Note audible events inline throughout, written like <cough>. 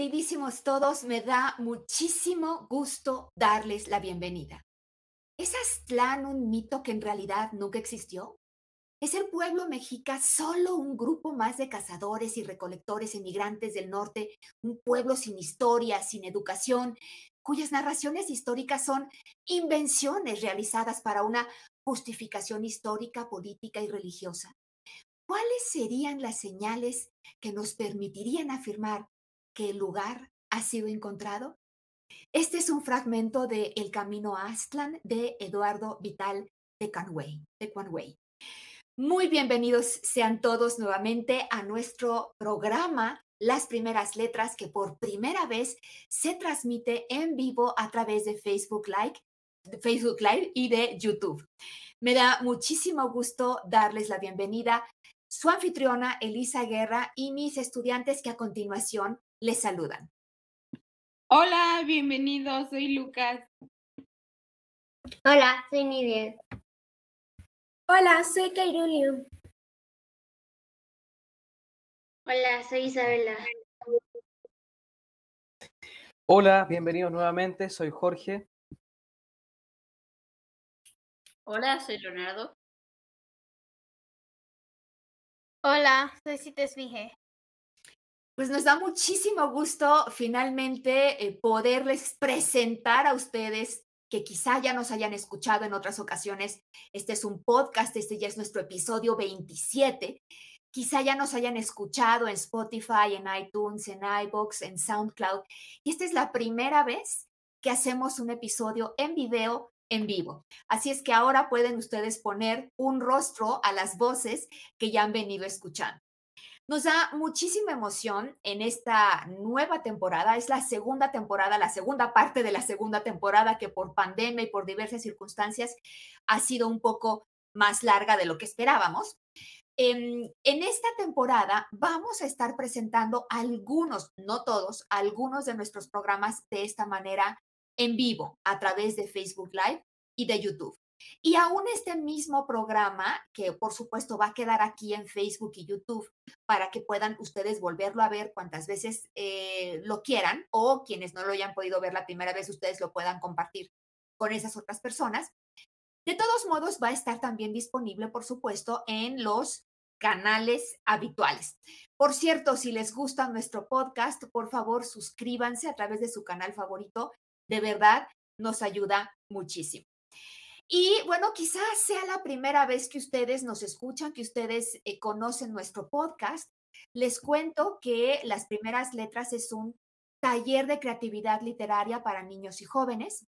Queridísimos todos, me da muchísimo gusto darles la bienvenida. ¿Es Aztlán un mito que en realidad nunca existió? ¿Es el pueblo mexica solo un grupo más de cazadores y recolectores emigrantes del norte, un pueblo sin historia, sin educación, cuyas narraciones históricas son invenciones realizadas para una justificación histórica, política y religiosa. ¿Cuáles serían las señales que nos permitirían afirmar que el lugar ha sido encontrado? Este es un fragmento de El Camino a Aztlán de Eduardo Vital de Conway. De Conway. Muy bienvenidos sean todos nuevamente a nuestro programa Las Primeras Letras que por primera vez se transmite en vivo a través de Facebook Live Facebook Live y de YouTube. Me da muchísimo gusto darles la bienvenida su anfitriona Elisa Guerra y mis estudiantes que a continuación les saludan. Hola, bienvenidos, soy Lucas. Hola, soy Nidia. Hola, soy Cairulio. Hola, soy Isabela. Hola, bienvenidos nuevamente, soy Jorge. Hola, soy Leonardo. Hola, soy Cites Vige. Pues nos da muchísimo gusto finalmente eh, poderles presentar a ustedes que quizá ya nos hayan escuchado en otras ocasiones. Este es un podcast, este ya es nuestro episodio 27. Quizá ya nos hayan escuchado en Spotify, en iTunes, en iBox, en SoundCloud. Y esta es la primera vez que hacemos un episodio en video en vivo. Así es que ahora pueden ustedes poner un rostro a las voces que ya han venido escuchando. Nos da muchísima emoción en esta nueva temporada. Es la segunda temporada, la segunda parte de la segunda temporada que por pandemia y por diversas circunstancias ha sido un poco más larga de lo que esperábamos. En, en, esta temporada vamos a estar presentando algunos, no todos, algunos de nuestros programas de esta manera en vivo a través de Facebook Live y de YouTube. Y aún este mismo programa, que por supuesto va a quedar aquí en Facebook y YouTube para que puedan ustedes volverlo a ver cuantas veces eh, lo quieran o quienes no lo hayan podido ver la primera vez, ustedes lo puedan compartir con esas otras personas. De todos modos, va a estar también disponible, por supuesto, en los canales habituales. Por cierto, si les gusta nuestro podcast, por favor, suscríbanse a través de su canal favorito. De verdad, nos ayuda muchísimo. Y bueno, quizás sea la primera vez que ustedes nos escuchan, que ustedes eh, conocen nuestro podcast. Les cuento que Las Primeras Letras es un taller de creatividad literaria para niños y jóvenes.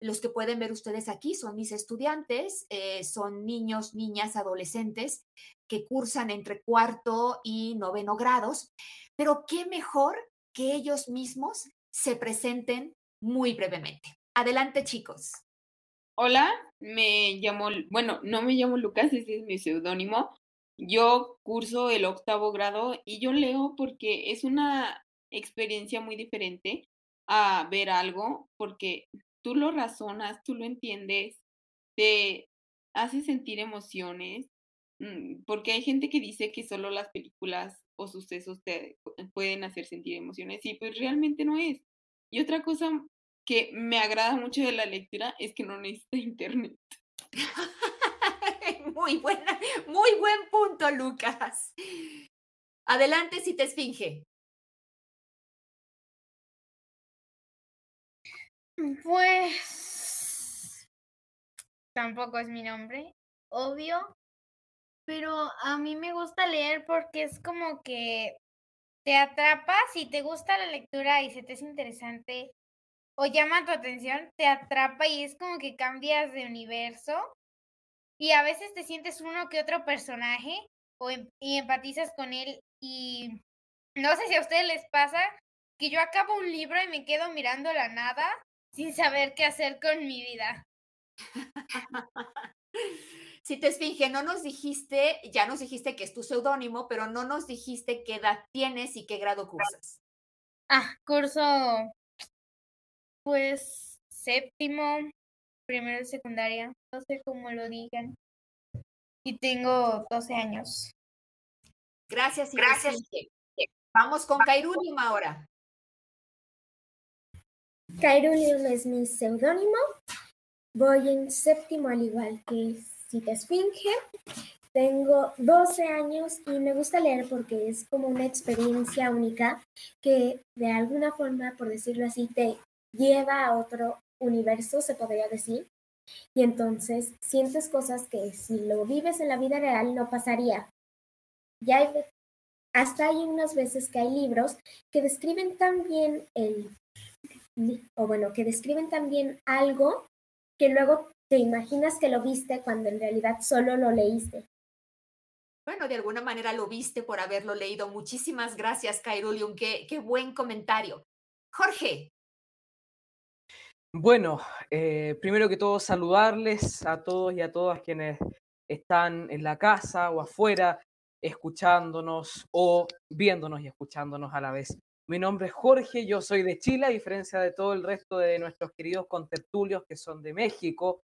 Los que pueden ver ustedes aquí son mis estudiantes, eh, son niños, niñas, adolescentes que cursan entre cuarto y noveno grados, pero qué mejor que ellos mismos se presenten muy brevemente. Adelante, chicos. Hola, me llamo, bueno, no me llamo Lucas, ese es mi seudónimo. Yo curso el octavo grado y yo leo porque es una experiencia muy diferente a ver algo, porque tú lo razonas, tú lo entiendes, te hace sentir emociones, mm, porque hay gente que dice que solo las películas o sucesos te pueden hacer sentir emociones, y pues realmente no es. Y otra cosa que me agrada mucho de la lectura es que no necesita <laughs> internet. <laughs> muy buena, muy buen punto, Lucas. Adelante si te esfinge. Pues tampoco es mi nombre, obvio, pero a mí me gusta leer porque es como que te atrapa, si te gusta la lectura y se te es interesante o llama tu atención, te atrapa y es como que cambias de universo y a veces te sientes uno que otro personaje o em- y empatizas con él y no sé si a ustedes les pasa que yo acabo un libro y me quedo mirando la nada sin saber qué hacer con mi vida. <laughs> Si te esfinge, no nos dijiste, ya nos dijiste que es tu seudónimo, pero no nos dijiste qué edad tienes y qué grado cursas. Ah, curso pues séptimo, primero de secundaria, no sé cómo lo digan. Y tengo 12 años. Gracias, Gracias. Vamos con Kairulium ahora. Kairulium es mi seudónimo. Voy en séptimo al igual que Cita Esfinge. Tengo 12 años y me gusta leer porque es como una experiencia única que de alguna forma, por decirlo así, te lleva a otro universo, se podría decir. Y entonces sientes cosas que si lo vives en la vida real no pasaría. Ya hay, hasta hay unas veces que hay libros que describen también el, o bueno, que describen también algo que luego te imaginas que lo viste cuando en realidad solo lo leíste. Bueno, de alguna manera lo viste por haberlo leído. Muchísimas gracias, Kairulium. Qué, qué buen comentario. Jorge. Bueno, eh, primero que todo saludarles a todos y a todas quienes están en la casa o afuera escuchándonos o viéndonos y escuchándonos a la vez. Mi nombre es Jorge, yo soy de Chile, a diferencia de todo el resto de nuestros queridos contertulios que son de México.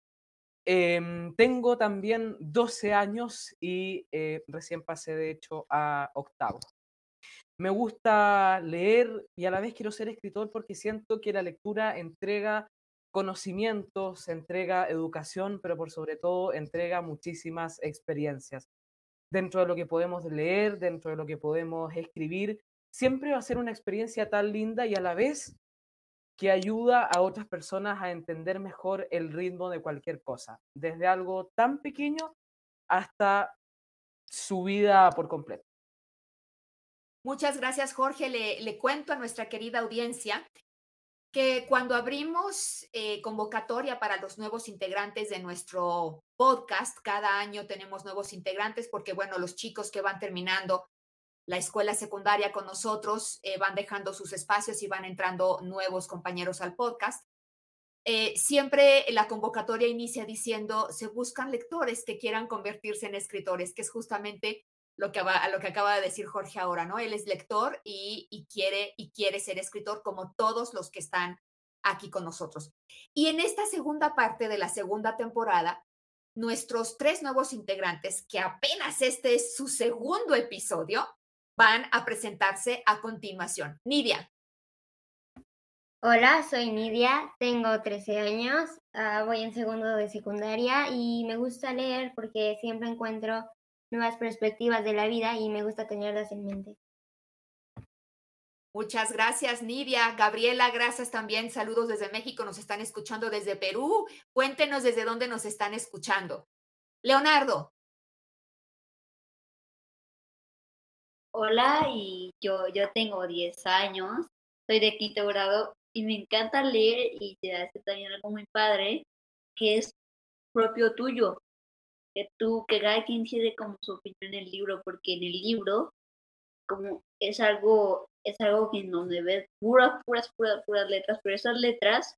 Em, tengo también 12 años y eh, recién pasé de hecho a octavo. Me gusta leer y a la vez quiero ser escritor porque siento que la lectura entrega conocimientos, entrega educación, pero por sobre todo entrega muchísimas experiencias. Dentro de lo que podemos leer, dentro de lo que podemos escribir, siempre va a ser una experiencia tan linda y a la vez que ayuda a otras personas a entender mejor el ritmo de cualquier cosa, desde algo tan pequeño hasta su vida por completo. Muchas gracias, Jorge. Le, le cuento a nuestra querida audiencia que cuando abrimos eh, convocatoria para los nuevos integrantes de nuestro podcast, cada año tenemos nuevos integrantes porque, bueno, los chicos que van terminando la escuela secundaria con nosotros, eh, van dejando sus espacios y van entrando nuevos compañeros al podcast. Eh, siempre la convocatoria inicia diciendo, se buscan lectores que quieran convertirse en escritores, que es justamente lo que, lo que acaba de decir Jorge ahora, ¿no? Él es lector y, y, quiere, y quiere ser escritor como todos los que están aquí con nosotros. Y en esta segunda parte de la segunda temporada, nuestros tres nuevos integrantes, que apenas este es su segundo episodio, van a presentarse a continuación. Nidia. Hola, soy Nidia, tengo 13 años, uh, voy en segundo de secundaria y me gusta leer porque siempre encuentro nuevas perspectivas de la vida y me gusta tenerlas en mente. Muchas gracias, Nidia. Gabriela, gracias también. Saludos desde México, nos están escuchando desde Perú. Cuéntenos desde dónde nos están escuchando. Leonardo. Hola, y yo, yo tengo 10 años, soy de quinto grado y me encanta leer y te hace también algo muy padre, que es propio tuyo, que tú, que cada quien tiene como su opinión en el libro, porque en el libro como es algo, es algo que en donde ves puras, puras, puras, puras letras, pero esas letras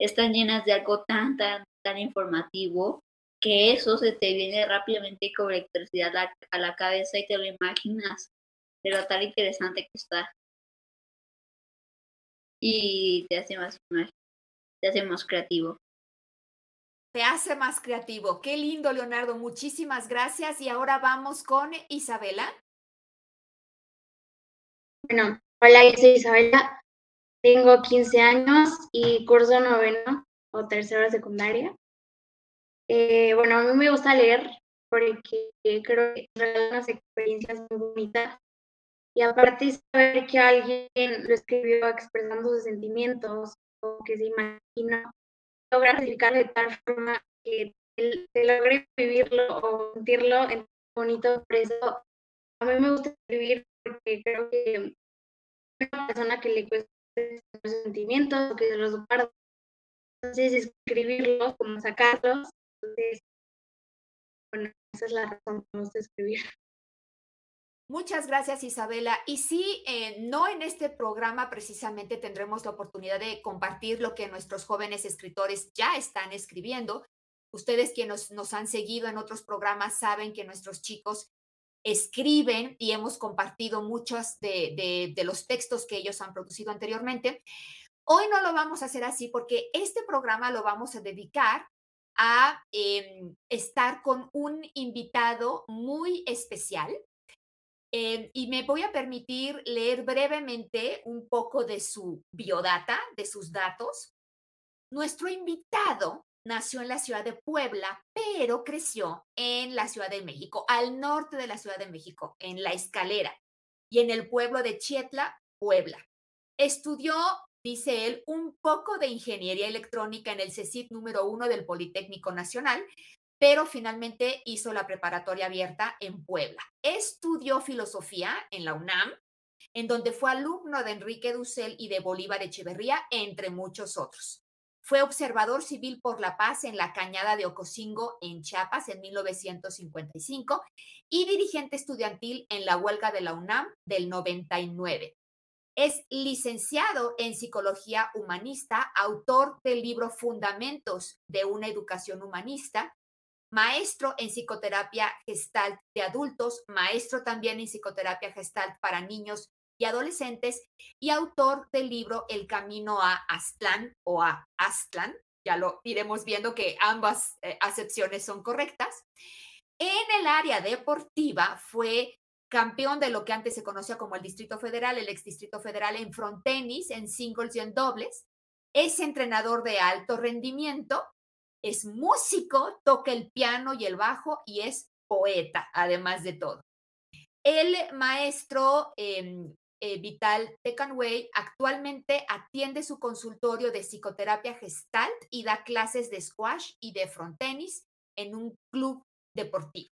están llenas de algo tan, tan, tan informativo que eso se te viene rápidamente con electricidad a la, a la cabeza y te lo imaginas de lo tan interesante que está. Y te hace más, te hace más creativo. Te hace más creativo. Qué lindo, Leonardo. Muchísimas gracias. Y ahora vamos con Isabela. Bueno, hola, yo soy Isabela. Tengo 15 años y curso noveno o tercero secundaria. Eh, bueno, a mí me gusta leer porque creo que son unas experiencias muy bonitas y aparte saber que alguien lo escribió expresando sus sentimientos o que se imagina, logra explicarlo de tal forma que te logre vivirlo o sentirlo en bonito. Por eso a mí me gusta escribir porque creo que una persona que le cuesta los sentimientos que se los guarda, entonces escribirlos, como sacarlos, entonces, bueno, esa es la razón que me gusta escribir. Muchas gracias, Isabela. Y sí, eh, no en este programa precisamente tendremos la oportunidad de compartir lo que nuestros jóvenes escritores ya están escribiendo. Ustedes quienes nos, han seguido en otros programas saben que nuestros chicos escriben y hemos compartido muchos de, los textos que ellos han producido anteriormente. Hoy no lo vamos a hacer así porque este programa lo vamos a dedicar a em, estar con un invitado muy especial eh, y me voy a permitir leer brevemente un poco de su biodata, de sus datos. Nuestro invitado nació en la ciudad de Puebla, pero creció en la Ciudad de México, al norte de la Ciudad de México, en La Escalera y en el pueblo de Chietla, Puebla. Estudió, dice él, un poco de ingeniería electrónica en el CECIT número uno del Politécnico Nacional, pero finalmente hizo la preparatoria abierta en Puebla. Estudió filosofía en la UNAM, en donde fue alumno de Enrique Dussel y de Bolívar Echeverría, entre muchos otros. Fue observador civil por la paz en la cañada de Ocosingo, en Chiapas, en 1955, y dirigente estudiantil en la huelga de la UNAM del 99. Es licenciado en psicología humanista, autor del libro Fundamentos de una educación humanista, maestro en psicoterapia gestalt de adultos, maestro también en psicoterapia gestalt para niños y adolescentes y autor del libro El Camino a Aztlán o a Aztlán. Ya lo iremos viendo que ambas eh, acepciones son correctas. En el área deportiva fue campeón de lo que antes se conocía como el Distrito Federal, el ex Distrito Federal en frontenis, en singles y en dobles. Es entrenador de alto rendimiento es músico, toca el piano y el bajo y es poeta, además de todo. El maestro em, eh, Vital Tecanway actualmente atiende su consultorio de psicoterapia gestalt y da clases de squash y de frontenis en un club deportivo.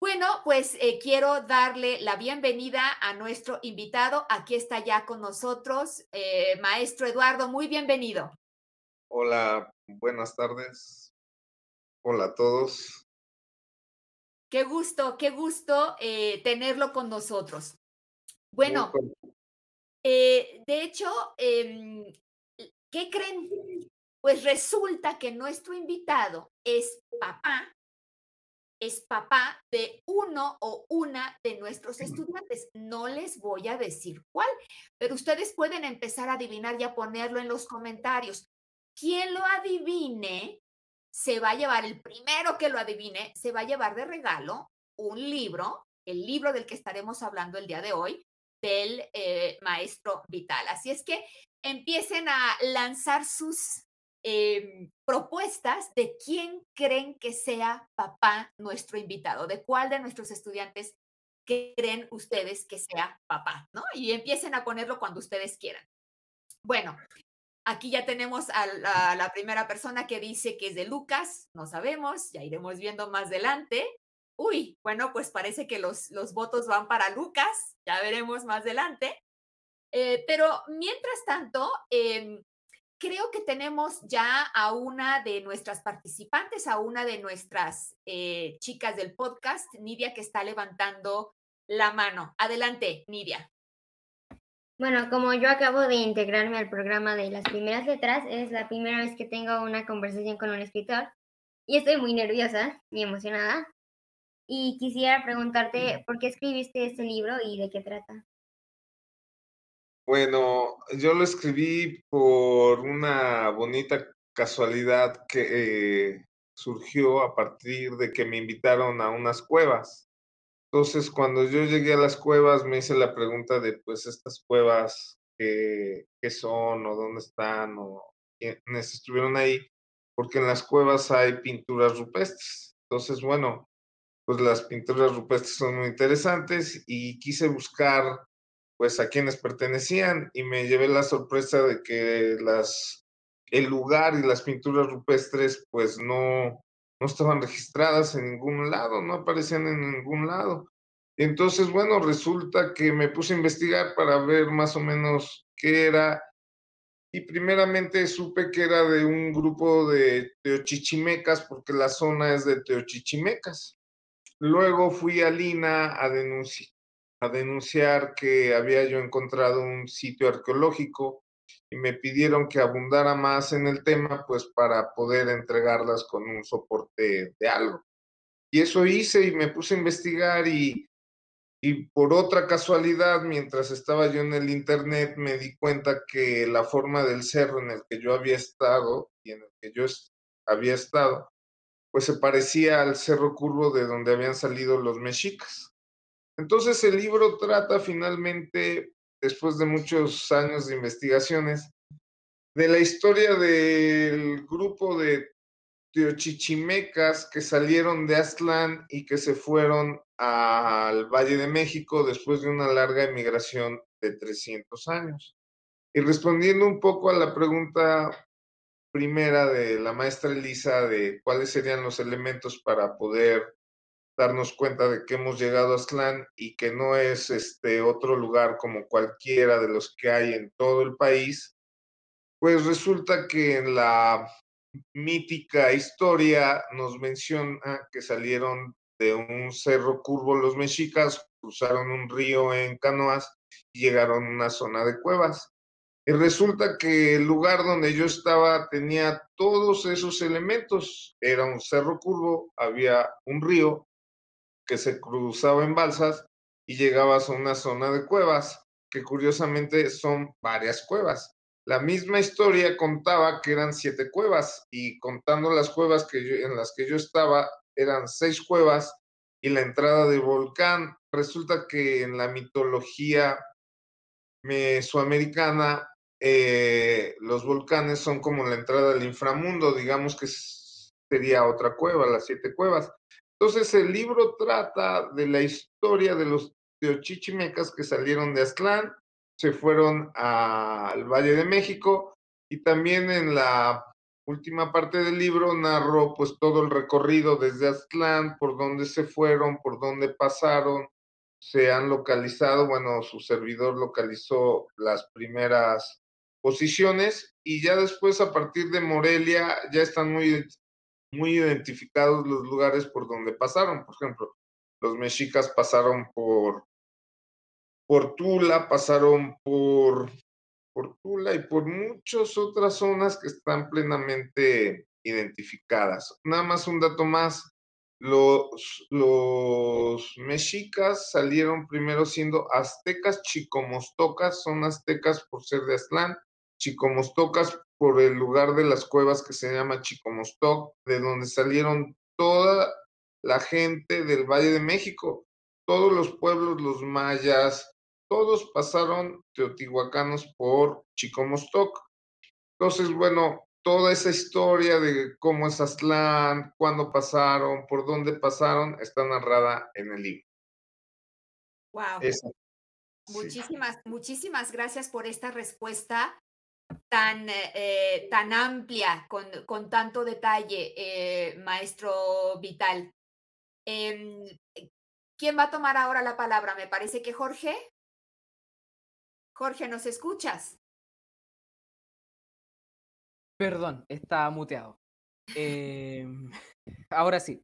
Bueno, pues eh, quiero darle la bienvenida a nuestro invitado. Aquí está ya con nosotros, eh, maestro Eduardo, muy bienvenido. Hola, buenas tardes. Hola a todos. Qué gusto, qué gusto eh, tenerlo con nosotros. Bueno, eh, de hecho, em, ¿qué creen? Pues resulta que nuestro invitado es papá, es papá de uno o una de nuestros estudiantes. No les voy a decir cuál, pero ustedes pueden empezar a adivinar y a ponerlo en los comentarios. Quien lo adivine se va a llevar, el primero que lo adivine, se va a llevar de regalo un libro, el libro del que estaremos hablando el día de hoy, del eh, maestro Vital. Así es que empiecen a lanzar sus em, propuestas de quién creen que sea papá nuestro invitado, de cuál de nuestros estudiantes creen ustedes que sea papá, ¿no? Y empiecen a ponerlo cuando ustedes quieran. Bueno, Aquí ya tenemos a la, primera persona que dice que es de Lucas, no sabemos, ya iremos viendo más adelante. Uy, bueno, pues parece que los, votos van para Lucas, ya veremos más adelante. Eh, pero mientras tanto, em, creo que tenemos ya a una de nuestras participantes, a una de nuestras eh, chicas del podcast, Nidia, que está levantando la mano. Adelante, Nidia. Bueno, como yo acabo de integrarme al programa de las primeras letras, es la primera vez que tengo una conversación con un escritor y estoy muy nerviosa, muy emocionada. Y quisiera preguntarte por qué escribiste este libro y de qué trata. Bueno, yo lo escribí por una bonita casualidad que eh, surgió a partir de que me invitaron a unas cuevas. Entonces, cuando yo llegué a las cuevas, me hice la pregunta de, pues, estas cuevas, ¿qué, son o dónde están o quiénes estuvieron ahí? Porque en las cuevas hay pinturas rupestres. Entonces, bueno, pues las pinturas rupestres son muy interesantes y quise buscar, pues a quienes pertenecían y me llevé la sorpresa de que las el lugar y las pinturas rupestres pues no no estaban registradas en ningún lado, no aparecían en ningún lado. Entonces, bueno, resulta que me puse a investigar para ver más o menos qué era y primeramente supe que era de un grupo de teochichimecas porque la zona es de teochichimecas. Luego fui a Lina a, a denunciar que había yo encontrado un sitio arqueológico y me pidieron que abundara más en el tema, pues para poder entregarlas con un soporte de algo. Y eso hice y me puse a investigar y, y por otra casualidad, mientras estaba yo en el internet, me di cuenta que la forma del cerro en el que yo había estado y en el que yo había estado, pues se parecía al cerro curvo de donde habían salido los mexicas. Entonces el libro trata finalmente, después de muchos años de investigaciones, de la historia del grupo de teochichimecas que salieron de Aztlán y que se fueron al Valle de México después de una larga emigración de 300 años. Y respondiendo un poco a la pregunta primera de la maestra Elisa de cuáles serían los elementos para poder darnos cuenta de que hemos llegado a Aztlán y que no es este otro lugar como cualquiera de los que hay en todo el país, pues resulta que en la mítica historia nos menciona que salieron de un cerro curvo los mexicas, cruzaron un río en canoas y llegaron a una zona de cuevas. Y resulta que el lugar donde yo estaba tenía todos esos elementos. Era un cerro curvo, había un río que se cruzaba en balsas y llegabas a una zona de cuevas, que curiosamente son varias cuevas. La misma historia contaba que eran siete cuevas y contando las cuevas que en las que yo estaba eran seis cuevas y la entrada del volcán. Resulta que en la mitología mesoamericana eh, los volcanes son como la entrada al inframundo, digamos que sería otra cueva, las siete cuevas. Entonces el libro trata de la historia de los teochichimecas que salieron de Aztlán, se fueron al Valle de México y también en la última parte del libro narró pues todo el recorrido desde Aztlán, por dónde se fueron, por dónde pasaron, se han localizado, bueno, su servidor localizó las primeras posiciones y ya después a partir de Morelia ya están muy, muy identificados los lugares por donde pasaron. Por ejemplo, los mexicas pasaron por, por Tula, pasaron por, por Tula y por muchas otras zonas que están plenamente identificadas. Nada más un dato más. Los, los mexicas salieron primero siendo aztecas chicomostocas, son aztecas por ser de Aztlán, Chicomostocas por el lugar de las cuevas que se llama Chicomostoc, de donde salieron toda la gente del Valle de México, todos los pueblos, los mayas, todos pasaron teotihuacanos por Chicomostoc. Entonces, bueno, toda esa historia de cómo es Aztlán, cuándo pasaron, por dónde pasaron, está narrada en el libro. Wow. Muchísimas, muchísimas gracias por esta respuesta tan, eh, tan amplia, con, con, tanto detalle, eh, maestro Vital. Em, ¿Quién va a tomar ahora la palabra? Me parece que Jorge. Jorge, ¿nos escuchas? Perdón, está muteado. Eh, <laughs> ahora sí.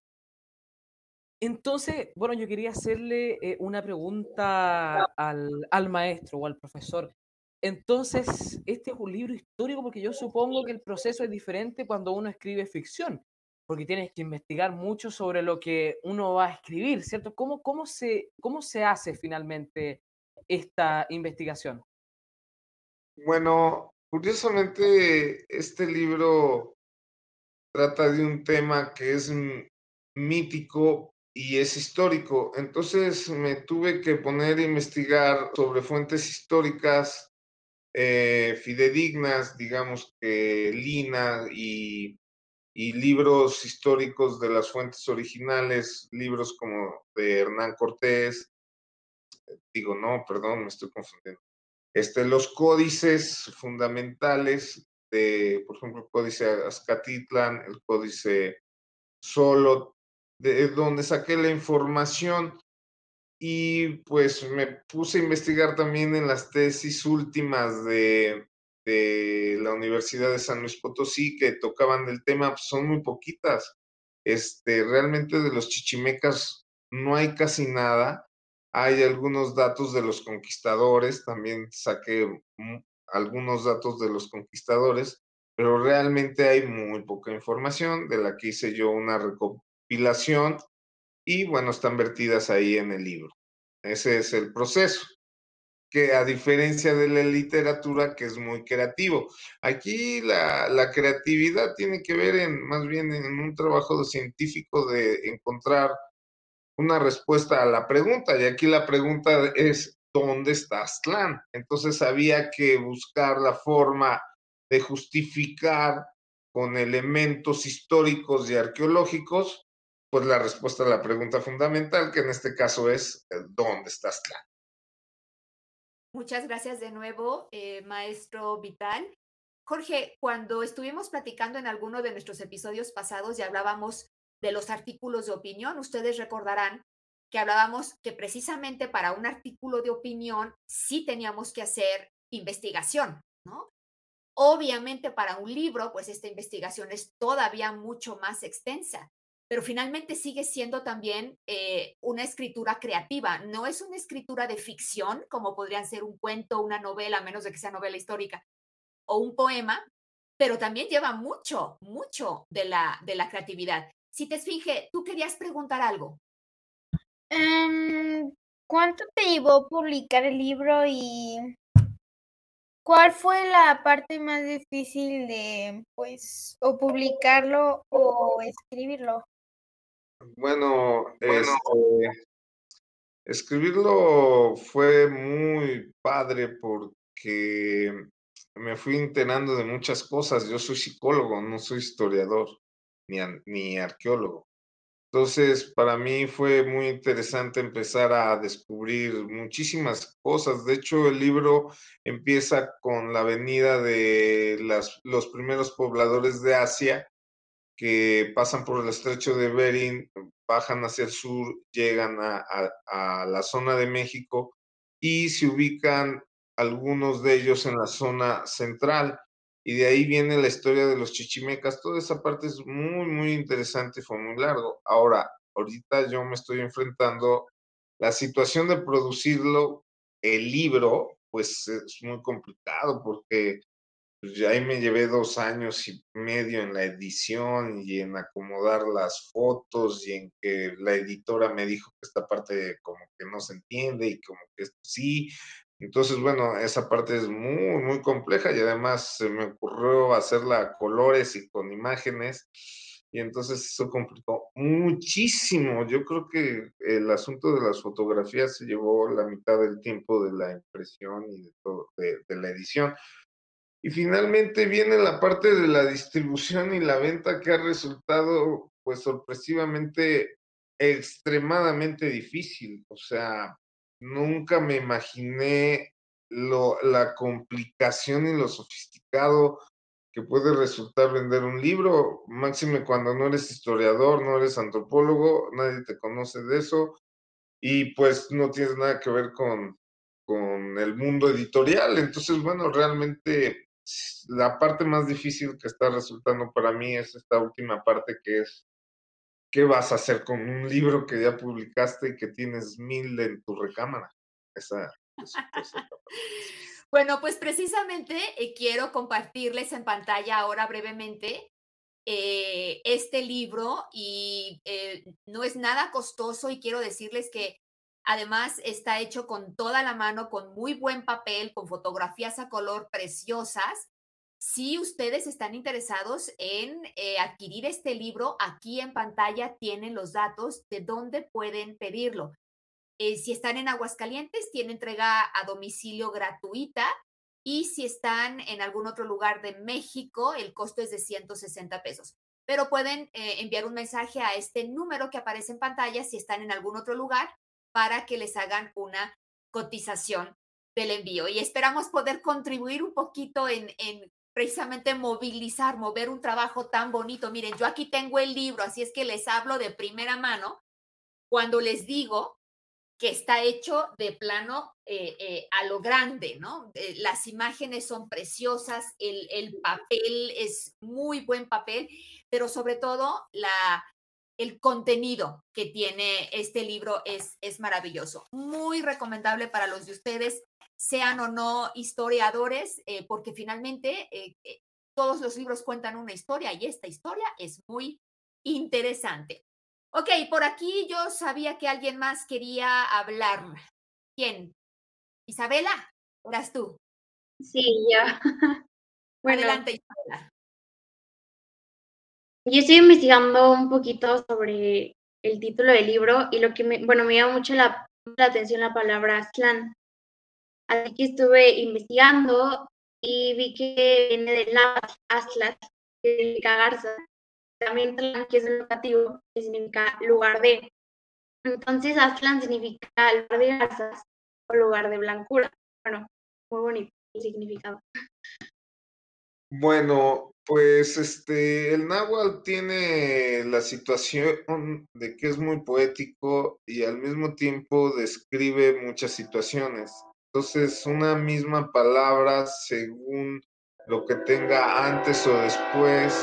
Entonces, bueno, yo quería hacerle eh, una pregunta al, al, maestro o al profesor. Entonces, este es un libro histórico porque yo supongo que el proceso es diferente cuando uno escribe ficción, porque tienes que investigar mucho sobre lo que uno va a escribir, ¿cierto? ¿Cómo, cómo, se, cómo se hace finalmente esta investigación? Bueno, curiosamente, este libro trata de un tema que es mítico y es histórico. Entonces me tuve que poner a investigar sobre fuentes históricas eh, fidedignas, digamos que Lina y, y, libros históricos de las fuentes originales, libros como de Hernán Cortés, digo, no, perdón, me estoy confundiendo. Este, los códices fundamentales de, por ejemplo, el códice Azcatitlan, el códice Solo, de donde saqué la información y pues me puse a investigar también en las tesis últimas de, de la Universidad de San Luis Potosí que tocaban el tema, pues, son muy poquitas. Este, realmente de los chichimecas no hay casi nada. Hay algunos datos de los conquistadores, también saqué algunos datos de los conquistadores, pero realmente hay muy poca información de la que hice yo una recopilación y bueno, están vertidas ahí en el libro. Ese es el proceso, que a diferencia de la literatura que es muy creativo. Aquí la, la creatividad tiene que ver en más bien en un trabajo científico de encontrar una respuesta a la pregunta. Y aquí la pregunta es, ¿dónde está Aztlán? Entonces había que buscar la forma de justificar con elementos históricos y arqueológicos, pues la respuesta a la pregunta fundamental, que en este caso es, ¿dónde está Aztlán? Muchas gracias de nuevo, eh, maestro Vital. Jorge, cuando estuvimos platicando en alguno de nuestros episodios pasados y hablábamos de los artículos de opinión, ustedes recordarán que hablábamos que precisamente para un artículo de opinión sí teníamos que hacer investigación, ¿no? Obviamente para un libro, pues esta investigación es todavía mucho más extensa, pero finalmente sigue siendo también eh, una escritura creativa, no es una escritura de ficción, como podrían ser un cuento, una novela, a menos de que sea novela histórica, o un poema, pero también lleva mucho, mucho de la, de la creatividad. Si te esfinge, tú querías preguntar algo. Em, ¿Cuánto te llevó publicar el libro y cuál fue la parte más difícil de, pues, o publicarlo o escribirlo? Bueno, este, escribirlo fue muy padre porque me fui enterando de muchas cosas. Yo soy psicólogo, no soy historiador ni, ni arqueólogo. Entonces, para mí fue muy interesante empezar a descubrir muchísimas cosas. De hecho, el libro empieza con la venida de las, los primeros pobladores de Asia que pasan por el estrecho de Bering, bajan hacia el sur, llegan a, a la zona de México y se ubican algunos de ellos en la zona central y de ahí viene la historia de los chichimecas. Toda esa parte es muy, muy interesante y fue muy largo. Ahora, ahorita yo me estoy enfrentando la situación de producirlo, el libro, pues es muy complicado porque pues, ahí me llevé dos años y medio en la edición y en acomodar las fotos y en que la editora me dijo que esta parte como que no se entiende y como que sí, entonces, bueno, esa parte es muy, muy compleja y además se me ocurrió hacerla a colores y con imágenes y entonces eso complicó muchísimo. Yo creo que el asunto de las fotografías se llevó la mitad del tiempo de la impresión y de, todo, de, de la edición. Y finalmente viene la parte de la distribución y la venta que ha resultado pues sorpresivamente extremadamente difícil. O sea, nunca me imaginé lo, la complicación y lo sofisticado que puede resultar vender un libro, máxime cuando no eres historiador, no eres antropólogo, nadie te conoce de eso y pues no tienes nada que ver con, con el mundo editorial. Entonces, bueno, realmente la parte más difícil que está resultando para mí es esta última parte que es ¿qué vas a hacer con un libro que ya publicaste y que tienes mil en tu recámara? Esa, bueno, pues precisamente eh, quiero compartirles en pantalla ahora brevemente eh, este libro y eh, no es nada costoso y quiero decirles que además está hecho con toda la mano, con muy buen papel, con fotografías a color preciosas si ustedes están interesados en eh, adquirir este libro, aquí en pantalla tienen los datos de dónde pueden pedirlo. Eh, si están en Aguascalientes, tiene entrega a domicilio gratuita y si están en algún otro lugar de México, el costo es de 160 pesos. Pero pueden eh, enviar un mensaje a este número que aparece en pantalla si están en algún otro lugar para que les hagan una cotización del envío. Y esperamos poder contribuir un poquito en, en precisamente movilizar, mover un trabajo tan bonito. Miren, yo aquí tengo el libro, así es que les hablo de primera mano cuando les digo que está hecho de plano eh, eh, a lo grande, ¿no? Eh, las imágenes son preciosas, el, papel es muy buen papel, pero sobre todo la, el contenido que tiene este libro es, es maravilloso. Muy recomendable para los de ustedes, sean o no historiadores, porque finalmente todos los libros cuentan una historia y esta historia es muy interesante. Ok, por aquí yo sabía que alguien más quería hablar. ¿Quién? Isabela, eras tú. Sí, yo. <laughs> bueno, Adelante, Isabela. Yo estoy investigando un poquito sobre el título del libro y lo que me, bueno, me llama mucho la, la atención la palabra Aztlán. Así que estuve investigando y vi que viene del náhuatl, Aztlan, que significa garza, también que es educativo, que significa lugar de. Entonces, Aztlán significa lugar de garzas o lugar de blancura. Bueno, muy bonito el significado. Bueno, pues este, el náhuatl tiene la situación de que es muy poético y al mismo tiempo describe muchas situaciones. Entonces, una misma palabra, según lo que tenga antes o después,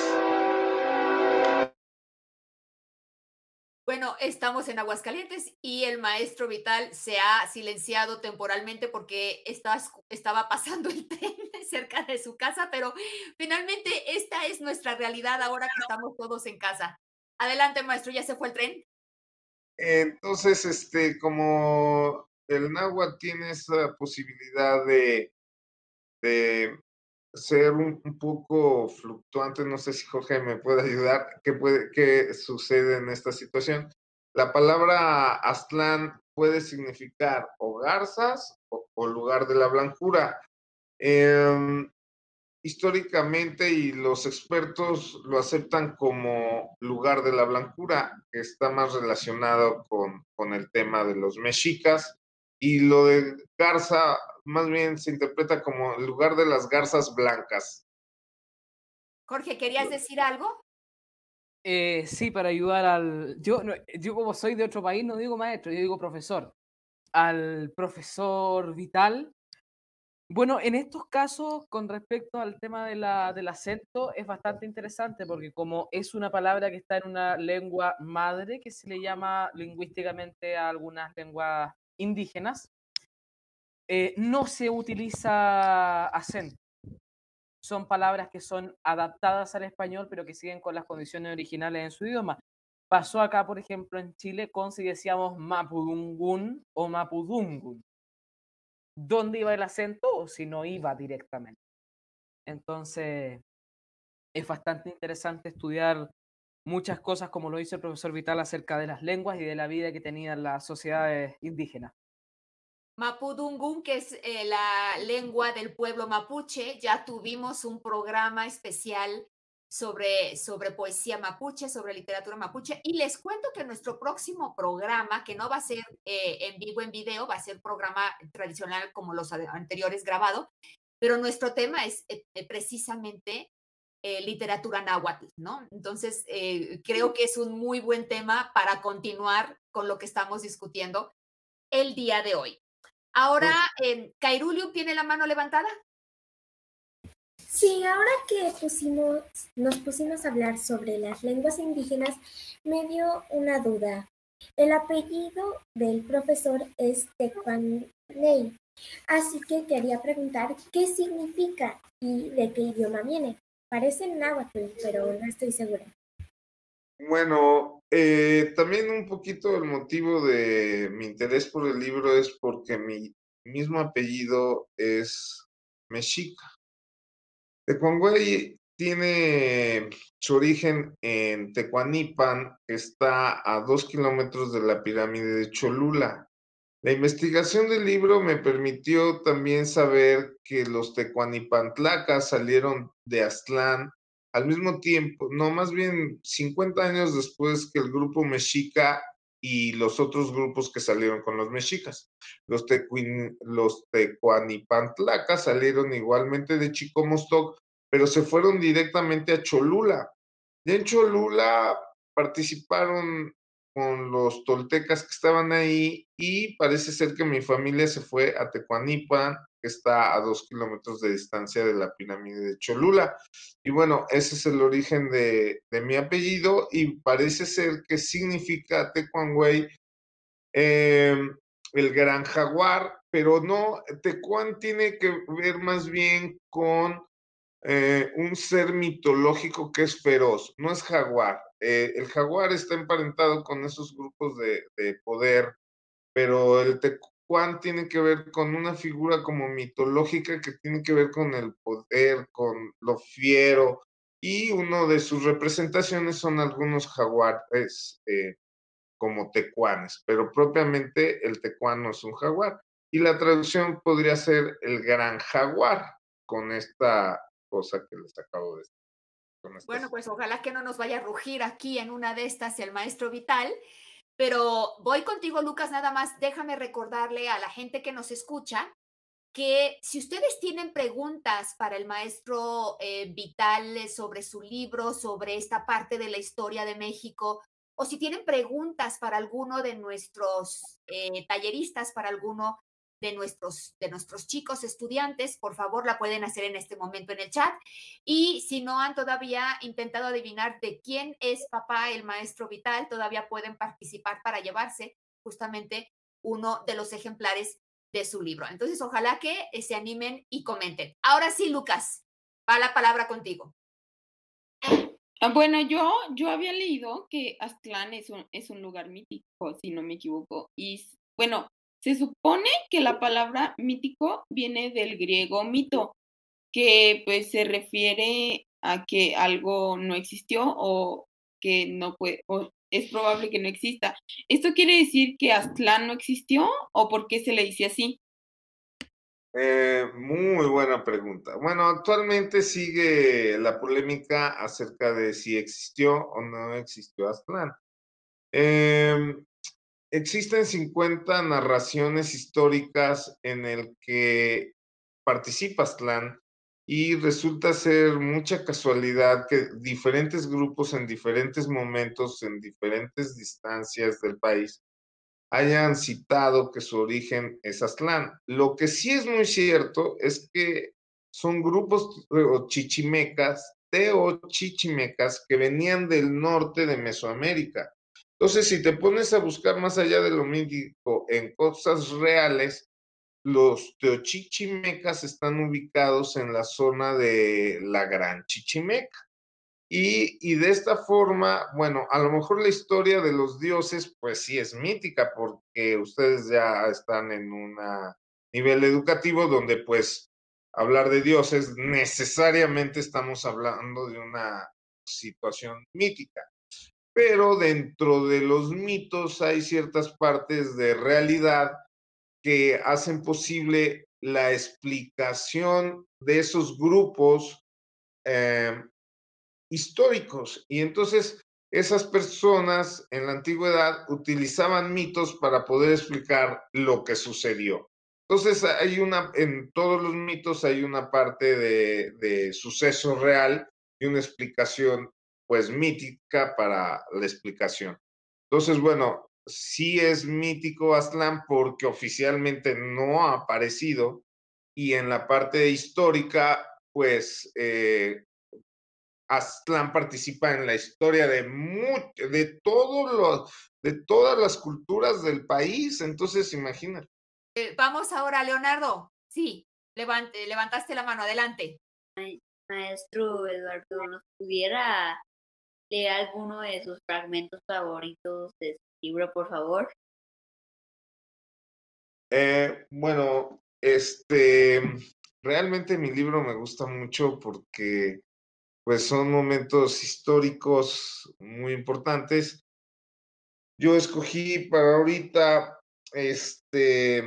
Bueno, estamos en Aguascalientes y el maestro Vital se ha silenciado temporalmente porque estaba, pasando el <laughs> tren cerca de su casa, pero finalmente esta es nuestra realidad ahora que estamos todos en casa. Adelante, maestro, ¿ya se fue el tren? Entonces, este, como el náhuatl tiene esa posibilidad de, de ser un, poco fluctuante. No sé si Jorge me puede ayudar. ¿Qué, puede, qué sucede en esta situación? La palabra Aztlán puede significar o garzas o, lugar de la blancura. Em, históricamente y los expertos lo aceptan como lugar de la blancura, que está más relacionado con, con el tema de los mexicas, y lo de garza más bien se interpreta como el lugar de las garzas blancas. Jorge, ¿querías decir algo? Eh, sí, para ayudar al... Yo, yo como soy de otro país no digo maestro, yo digo profesor. Al profesor Vital. Bueno, en estos casos, con respecto al tema de la, del acento, es bastante interesante porque como es una palabra que está en una lengua madre, que se le llama lingüísticamente a algunas lenguas indígenas, eh, no se utiliza acento. Son palabras que son adaptadas al español, pero que siguen con las condiciones originales en su idioma. Pasó acá, por ejemplo, en Chile con si decíamos mapudungun o mapudungun. ¿Dónde iba el acento o si no iba directamente? Entonces, es bastante interesante estudiar muchas cosas, como lo dice el profesor Vital, acerca de las lenguas y de la vida que tenían las sociedades indígenas. Mapudungun, que es eh, la lengua del pueblo mapuche, ya tuvimos un programa especial sobre, sobre poesía mapuche, sobre literatura mapuche, y les cuento que nuestro próximo programa, que no va a ser eh, en vivo, en video, va a ser programa tradicional como los anteriores grabado, pero nuestro tema es eh, precisamente literatura náhuatl, ¿no? Entonces, creo que es un muy buen tema para continuar con lo que estamos discutiendo el día de hoy. Ahora, eh, ¿tiene la mano levantada? Sí, ahora que pusimos, nos pusimos a hablar sobre las lenguas indígenas, me dio una duda. El apellido del profesor es Tecuanley, así que quería preguntar qué significa y de qué idioma viene. Parece náhuatl, pero no estoy segura. Bueno, eh, también un poquito el motivo de mi interés por el libro es porque mi mismo apellido es mexica. Tecuangüey tiene su origen en Tecuanipan, que está a dos kilómetros de la pirámide de Cholula. La investigación del libro me permitió también saber que los tecuanipantlacas salieron de Aztlán al mismo tiempo, no más bien 50 años después que el grupo mexica y los otros grupos que salieron con los mexicas. Los, tecuin, los salieron igualmente de Chicomostoc, pero se fueron directamente a Cholula. Y en Cholula participaron con los toltecas que estaban ahí y parece ser que mi familia se fue a Tecuanipan, está a dos kilómetros de distancia de la pirámide de Cholula. Y bueno, ese es el origen de, mi apellido y parece ser que significa Tecuanway em, el gran jaguar, pero no, Tecuan tiene que ver más bien con eh, un ser mitológico que es feroz, no es jaguar. Eh, el jaguar está emparentado con esos grupos de, poder, pero el tecuán tiene que ver con una figura como mitológica que tiene que ver con el poder, con lo fiero, y uno de sus representaciones son algunos jaguares eh, como tecuanes, pero propiamente el tecuán no es un jaguar. Y la traducción podría ser el gran jaguar con esta cosa que les acabo de decir. Bueno, pues ojalá que no nos vaya a rugir aquí en una de estas el maestro Vital. Pero voy contigo, Lucas, nada más déjame recordarle a la gente que nos escucha que si ustedes tienen preguntas para el maestro eh, Vital sobre su libro, sobre esta parte de la historia de México, o si tienen preguntas para alguno de nuestros eh, talleristas, para alguno de nuestros, de nuestros chicos estudiantes, por favor la pueden hacer en este momento en el chat. Y si no han todavía intentado adivinar de quién es papá el maestro vital, todavía pueden participar para llevarse justamente uno de los ejemplares de su libro. Entonces, ojalá que eh, se animen y comenten. Ahora sí, Lucas, va la palabra contigo. Ah, bueno, yo, yo había leído que Aztlán es un, es un lugar mítico, si no me equivoco. Y bueno, se supone que la palabra mítico viene del griego mito, que pues se refiere a que algo no existió o que no puede, o es probable que no exista. ¿Esto quiere decir que Aztlán no existió o por qué se le dice así? Eh, muy buena pregunta. Bueno, actualmente sigue la polémica acerca de si existió o no existió Aztlán. Eh, existen 50 narraciones históricas en el que participa Aztlán y resulta ser mucha casualidad que diferentes grupos en diferentes momentos, en diferentes distancias del país, hayan citado que su origen es Aztlán. Lo que sí es muy cierto es que son grupos chichimecas, chichimecas que venían del norte de Mesoamérica entonces, si te pones a buscar más allá de lo mítico en cosas reales, los teochichimecas están ubicados en la zona de la Gran Chichimeca. Y, y, de esta forma, bueno, a lo mejor la historia de los dioses, pues sí es mítica, porque ustedes ya están en un nivel educativo donde pues hablar de dioses necesariamente estamos hablando de una situación mítica pero dentro de los mitos hay ciertas partes de realidad que hacen posible la explicación de esos grupos eh, históricos. Y entonces esas personas en la antigüedad utilizaban mitos para poder explicar lo que sucedió. Entonces hay una, en todos los mitos hay una parte de, de suceso real y una explicación pues mítica para la explicación. Entonces, bueno, sí es mítico Aztlán porque oficialmente no ha aparecido y en la parte histórica, pues eh, Aztlán participa en la historia de, de, todos los, de todas las culturas del país. Entonces, imagínate. Eh, vamos ahora, Leonardo. Sí, levante, levantaste la mano, adelante. Maestro Eduardo, ¿nos pudiera leer alguno de sus fragmentos favoritos de su libro, por favor? Eh, bueno, este, realmente mi libro me gusta mucho porque pues son momentos históricos muy importantes. Yo escogí para ahorita, este,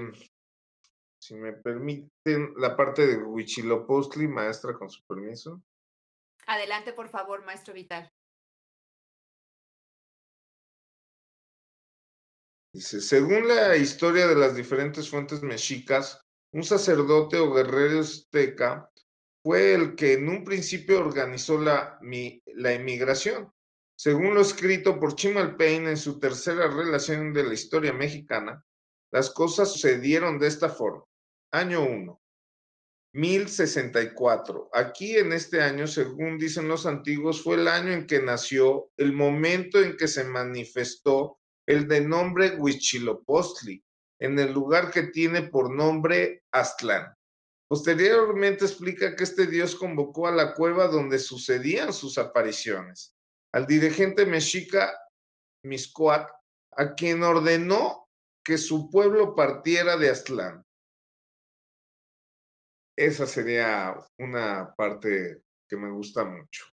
si me permiten, la parte de Huichilopostli, maestra, con su permiso. Adelante, por favor, maestro Vital. Dice, según la historia de las diferentes fuentes mexicas, un sacerdote o guerrero azteca fue el que en un principio organizó la, emigración. Según lo escrito por Chimalpain en su tercera relación de la historia mexicana, las cosas sucedieron de esta forma. Año 1. 1064. Aquí en este año, según dicen los antiguos, fue el año en que nació, el momento en que se manifestó el de nombre Huichilopostli, en el lugar que tiene por nombre Aztlán. Posteriormente explica que este dios convocó a la cueva donde sucedían sus apariciones, al dirigente mexica Miscoac, a quien ordenó que su pueblo partiera de Aztlán esa sería una parte que me gusta mucho.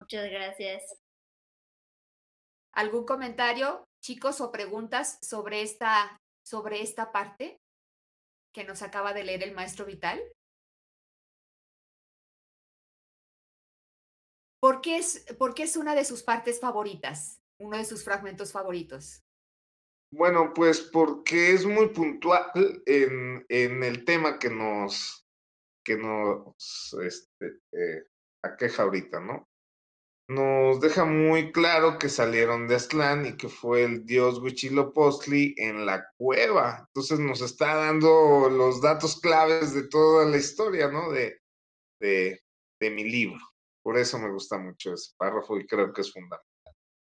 Muchas gracias. ¿Algún comentario, chicos, o preguntas sobre esta, sobre esta parte que nos acaba de leer el maestro Vital? ¿Por qué es, por qué es una de sus partes favoritas, uno de sus fragmentos favoritos? Bueno, pues porque es muy puntual en, en el tema que nos, que nos este, eh, aqueja ahorita, ¿no? Nos deja muy claro que salieron de Aztlán y que fue el dios Huitzilopochtli en la cueva. Entonces nos está dando los datos claves de toda la historia, ¿no? De, de, de mi libro. Por eso me gusta mucho ese párrafo y creo que es fundamental.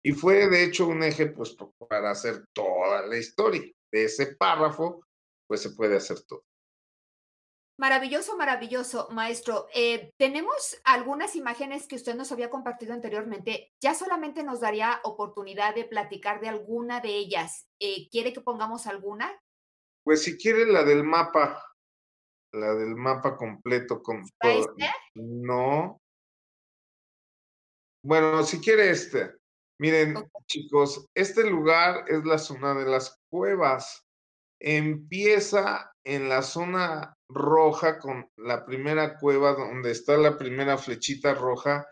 Y fue de hecho un eje pues para hacer toda la historia. De ese párrafo pues se puede hacer todo. Maravilloso, maravilloso, maestro. Eh, tenemos algunas imágenes que usted nos había compartido anteriormente. Ya solamente nos daría oportunidad de platicar de alguna de ellas. Eh, ¿Quiere que pongamos alguna? Pues si quiere la del mapa, la del mapa completo con todo. Este? No. Bueno, si quiere este. Miren, chicos, este lugar es la zona de las cuevas. Empieza en la zona roja con la primera cueva donde está la primera flechita roja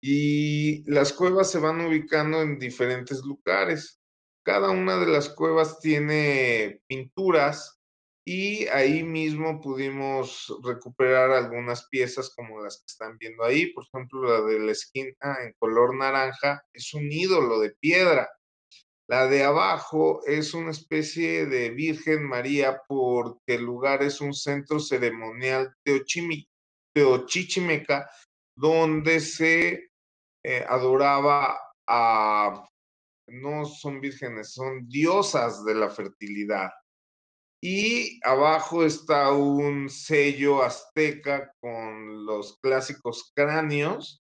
y las cuevas se van ubicando en diferentes lugares. Cada una de las cuevas tiene pinturas y ahí mismo pudimos recuperar algunas piezas como las que están viendo ahí, por ejemplo la de la esquina en color naranja es un ídolo de piedra. La de abajo es una especie de Virgen María porque el lugar es un centro ceremonial teochichimeca donde se eh, adoraba a, no son vírgenes, son diosas de la fertilidad y abajo está un sello azteca con los clásicos cráneos.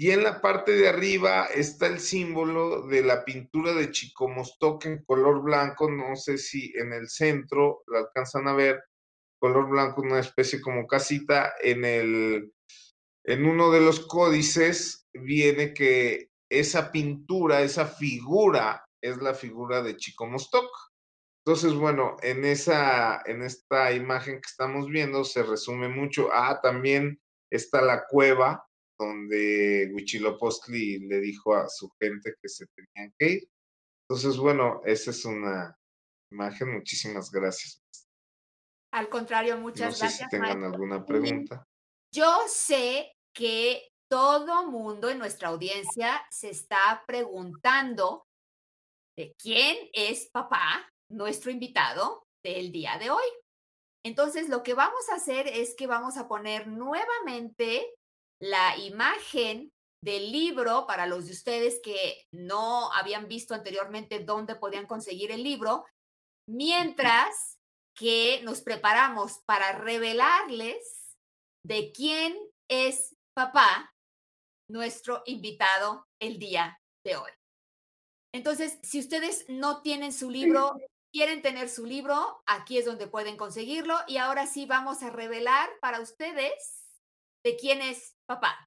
Y en la parte de arriba está el símbolo de la pintura de Chicomostoc en color blanco. No sé si en el centro la alcanzan a ver. Color blanco, una especie como casita. En, el, en uno de los códices viene que esa pintura, esa figura, es la figura de Chicomostoc. Entonces, bueno, en esa, en esta imagen que estamos viendo se resume mucho. Ah, también está la cueva donde Huichilopostli le dijo a su gente que se tenían que ir. Entonces, bueno, esa es una imagen. Muchísimas gracias. Al contrario, muchas gracias. No sé si tengan alguna pregunta. Yo sé que todo mundo en nuestra audiencia se está preguntando de quién es papá nuestro invitado del día de hoy. Entonces, lo que vamos a hacer es que vamos a poner nuevamente la imagen del libro para los de ustedes que no habían visto anteriormente dónde podían conseguir el libro, mientras que nos preparamos para revelarles de quién es papá, nuestro invitado el día de hoy. Entonces, si ustedes no tienen su libro quieren tener su libro, aquí es donde pueden conseguirlo. Y ahora sí vamos a revelar para ustedes de quién es papá.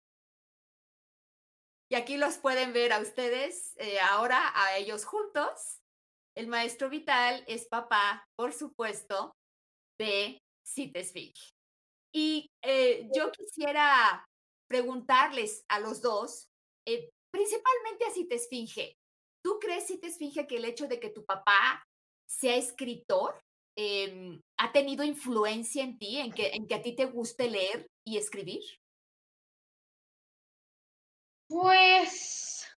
Y aquí los pueden ver a ustedes eh, ahora, a ellos juntos. El maestro Vital es papá, por supuesto, de Citesfic. Y eh, yo quisiera preguntarles a los dos, eh, principalmente a Citesfinge, ¿tú crees, si te esfinge, que el hecho de que tu papá sea escritor em, ha tenido influencia en ti, en que a ti te guste leer y escribir? Pues...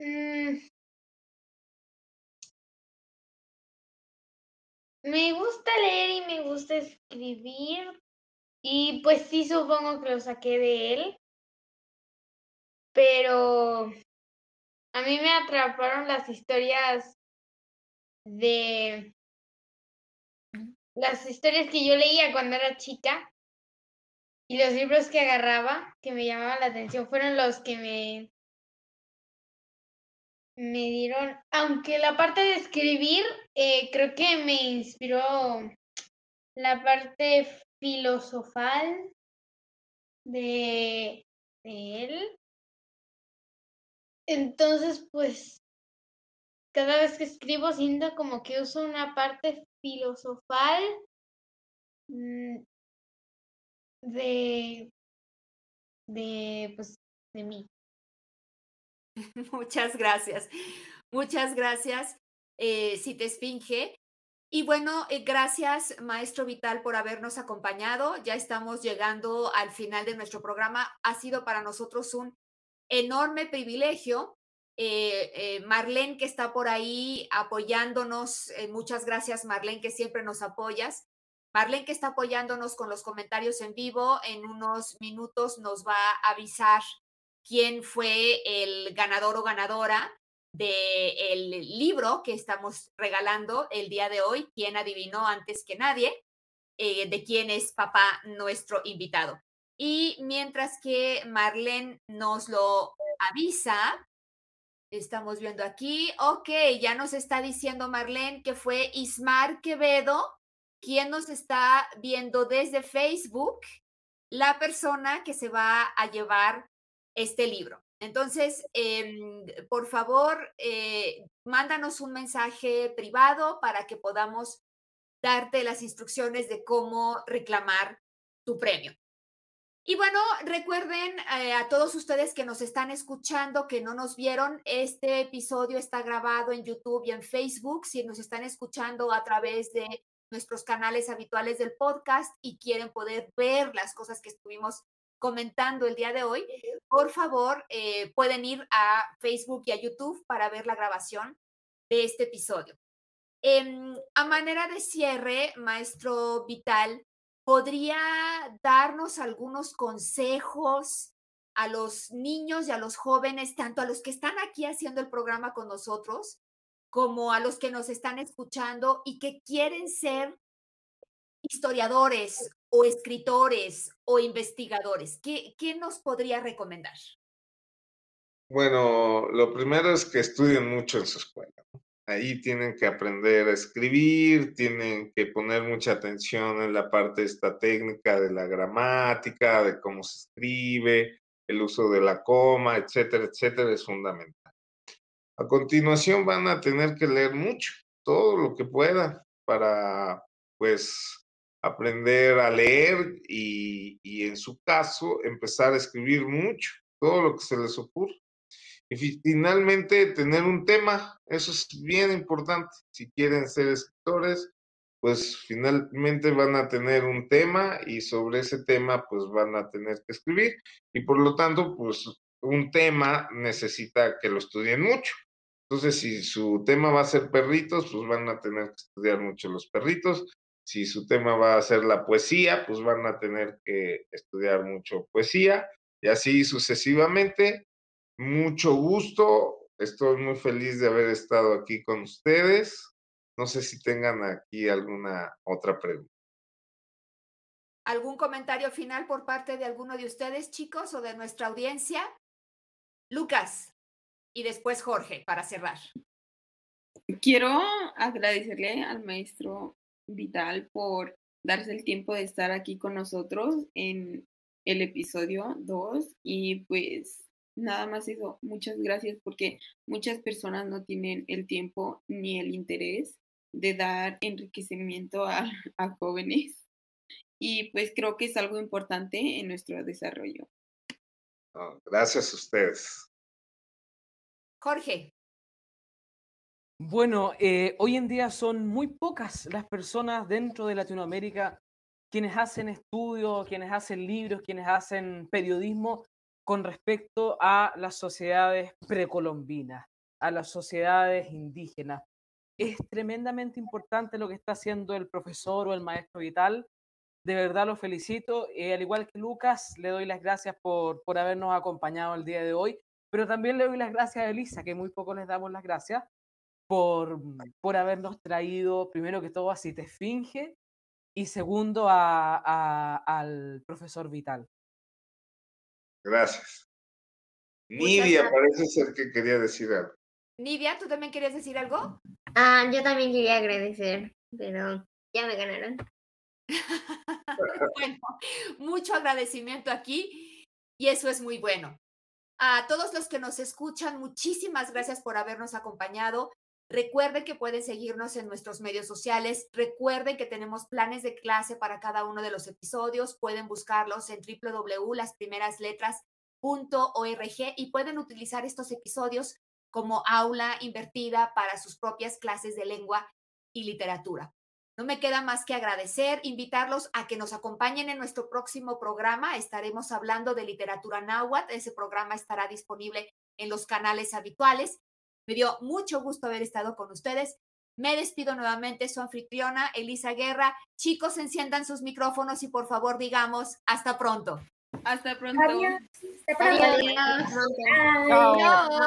mm, me gusta leer y me gusta escribir. Y pues sí, supongo que lo saqué de él. Pero a mí me atraparon las historias de las historias que yo leía cuando era chica y los libros que agarraba que me llamaban la atención fueron los que me me dieron, aunque la parte de escribir eh, creo que me inspiró la parte filosofal de, de él. Entonces, pues, cada vez que escribo siento como que uso una parte filosofal mm, de, de, pues, de mí. <laughs> Muchas gracias. Muchas gracias, eh, si te esfinge. Y bueno, eh, gracias, maestro Vital, por habernos acompañado. Ya estamos llegando al final de nuestro programa. Ha sido para nosotros un enorme privilegio. Eh, Marlene, que está por ahí apoyándonos, muchas gracias, Marlene, que siempre nos apoyas. Marlene, que está apoyándonos con los comentarios en vivo, en unos minutos nos va a avisar quién fue el ganador o ganadora del libro que estamos regalando el día de hoy, quién adivinó antes que nadie, de quién es papá nuestro invitado. Y mientras que Marlene nos lo avisa, estamos viendo aquí, ok, ya nos está diciendo Marlene que fue Ismar Quevedo quien nos está viendo desde Facebook, la persona que se va a llevar este libro. Entonces, em, por favor, eh, mándanos un mensaje privado para que podamos darte las instrucciones de cómo reclamar tu premio. Y bueno, recuerden eh, a todos ustedes que nos están escuchando, que no nos vieron, este episodio está grabado en YouTube y en Facebook. Si nos están escuchando a través de nuestros canales habituales del podcast y quieren poder ver las cosas que estuvimos comentando el día de hoy, por favor, eh, pueden ir a Facebook y a YouTube para ver la grabación de este episodio. Em, a manera de cierre, maestro Vital, ¿podría darnos algunos consejos a los niños y a los jóvenes, tanto a los que están aquí haciendo el programa con nosotros, como a los que nos están escuchando y que quieren ser historiadores o escritores o investigadores? ¿Qué, qué nos podría recomendar? Bueno, lo primero es que estudien mucho en su escuela. Ahí tienen que aprender a escribir, tienen que poner mucha atención en la parte esta técnica de la gramática, de cómo se escribe, el uso de la coma, etcétera, etcétera, es fundamental. A continuación van a tener que leer mucho, todo lo que puedan para, pues, aprender a leer y, y en su caso empezar a escribir mucho, todo lo que se les ocurra. Y finalmente, tener un tema, eso es bien importante. Si quieren ser escritores, pues finalmente van a tener un tema y sobre ese tema pues van a tener que escribir y por lo tanto pues un tema necesita que lo estudien mucho. Entonces si su tema va a ser perritos, pues van a tener que estudiar mucho los perritos. Si su tema va a ser la poesía, pues van a tener que estudiar mucho poesía y así sucesivamente mucho gusto. Estoy muy feliz de haber estado aquí con ustedes. No sé si tengan aquí alguna otra pregunta. ¿Algún comentario final por parte de alguno de ustedes, chicos, o de nuestra audiencia? Lucas y después Jorge, para cerrar. Quiero agradecerle al maestro Vital por darse el tiempo de estar aquí con nosotros en el episodio 2 y pues nada más eso, muchas gracias porque muchas personas no tienen el tiempo ni el interés de dar enriquecimiento a, <laughs> a jóvenes y pues creo que es algo importante en nuestro desarrollo. Oh, gracias a ustedes. Jorge. Bueno, eh, hoy en día son muy pocas las personas dentro de Latinoamérica quienes hacen estudios, quienes hacen libros, quienes hacen periodismo con respecto a las sociedades precolombinas, a las sociedades indígenas. Es tremendamente importante lo que está haciendo el profesor o el maestro Vital. De verdad lo felicito. Eh, al igual que Lucas, le doy las gracias por, por habernos acompañado el día de hoy, pero también le doy las gracias a Elisa, que muy poco les damos las gracias, por, por habernos traído, primero que todo, a Cite Esfinge y segundo a, a- al profesor Vital. Gracias. Nidia parece ser que quería decir algo. Nidia, ¿tú también querías decir algo? Ah, yo también quería agradecer, pero ya me ganaron. <laughs> bueno, mucho agradecimiento aquí y eso es muy bueno. A todos los que nos escuchan, muchísimas gracias por habernos acompañado. Recuerden que pueden seguirnos en nuestros medios sociales. Recuerden que tenemos planes de clase para cada uno de los episodios. Pueden buscarlos en www.lasprimerasletras.org y pueden utilizar estos episodios como aula invertida para sus propias clases de lengua y literatura. No me queda más que agradecer, invitarlos a que nos acompañen en nuestro próximo programa. Estaremos hablando de literatura náhuatl. Ese programa estará disponible en los canales habituales. Me dio mucho gusto haber estado con ustedes. Me despido nuevamente, su anfitriona Elisa Guerra. Chicos, enciendan sus micrófonos y por favor digamos hasta pronto. Hasta pronto. Adiós. Hasta pronto. Adiós.